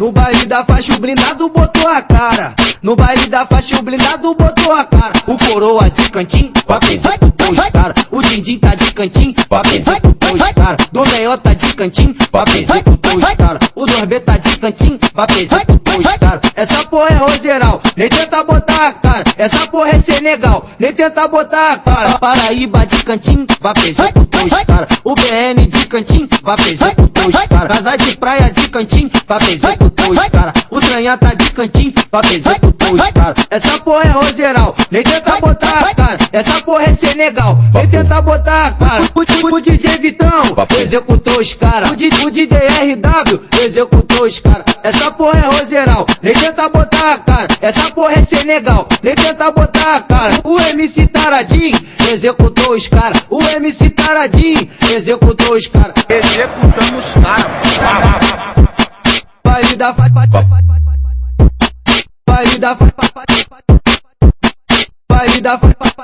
No baile da faixa o blindado botou a cara. No baile da faixa o blindado botou a cara. O coroa de cantinho, pra executar os cara. O dindim tá de cantinho, pra executar os cara. Do meiota tá de cantinho, pra executar os cara. O Dorbe tá de cantinho, pra executar os cara. Essa porra é rogeral, nem tenta botar a cara. Essa porra é Senegal, nem tenta botar a cara. Paraíba de cantinho, pra executar os cara. O BN de cantinho, pra executar os cara. Casa de praia de cantinho, pra executar os cara. O Tranha tá de cantinho, pra executar os cara. Essa porra é rogeral, nem tenta botar a cara. Essa porra é Senegal, nem tenta botar a cara. O, o, o DJ Vitão executou os cara. O, o DJ RW executou os cara. Essa porra é rogeral, nem tenta botar a cara. Essa porra é Senegal, nem tenta botar a cara. O MC Taradinho executou os cara. O MC Taradinho executou os cara. Executamos os cara. Baile da fa Baile da fa Baile da fa Baile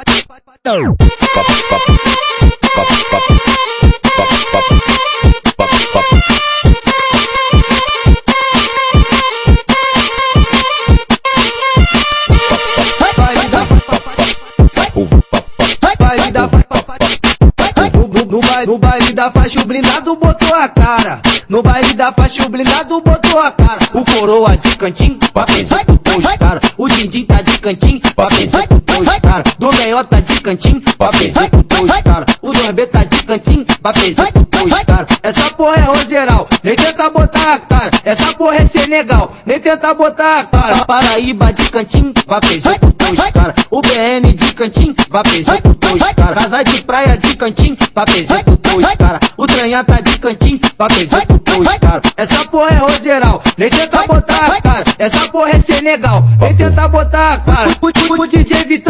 da faixa o blindado botou a cara. No baile da faixa o blindado botou a cara. O coroa de cantinho, pra executar os cara. O dindim tá de cantinho, pra executar os cara. Do meiota de cantinho, pra executar os cara. O Dorbe tá de cantinho, pra executar os cara. Essa porra é rogeral, nem tenta botar a cara. Essa porra é Senegal, nem tenta botar a cara. Paraíba de cantinho, pra executar os cara. O BN de cantinho, pra executar os cara. Casa de praia de cantinho, pra executar os cara. O Tranha tá de cantinho, pra executar os cara. Essa porra é rogeral, nem tenta botar a cara. Essa porra é Senegal, nem tenta botar a cara. O DJ Vitão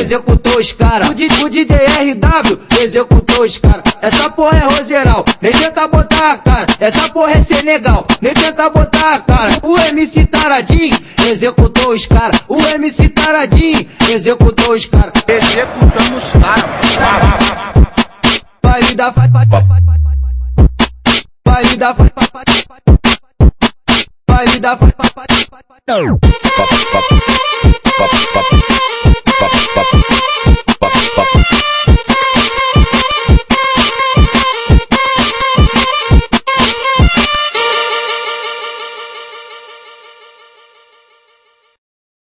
executou os cara. O, o DJ RW executou os cara. Essa porra é rogeral, nem tenta botar a cara. Essa porra é Senegal, nem tenta botar a cara. O MC Taradinho executou os cara. O MC Taradinho executou os cara. Executamos os cara. Baile da fa Baile da fa Baile da fa